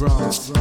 bronze.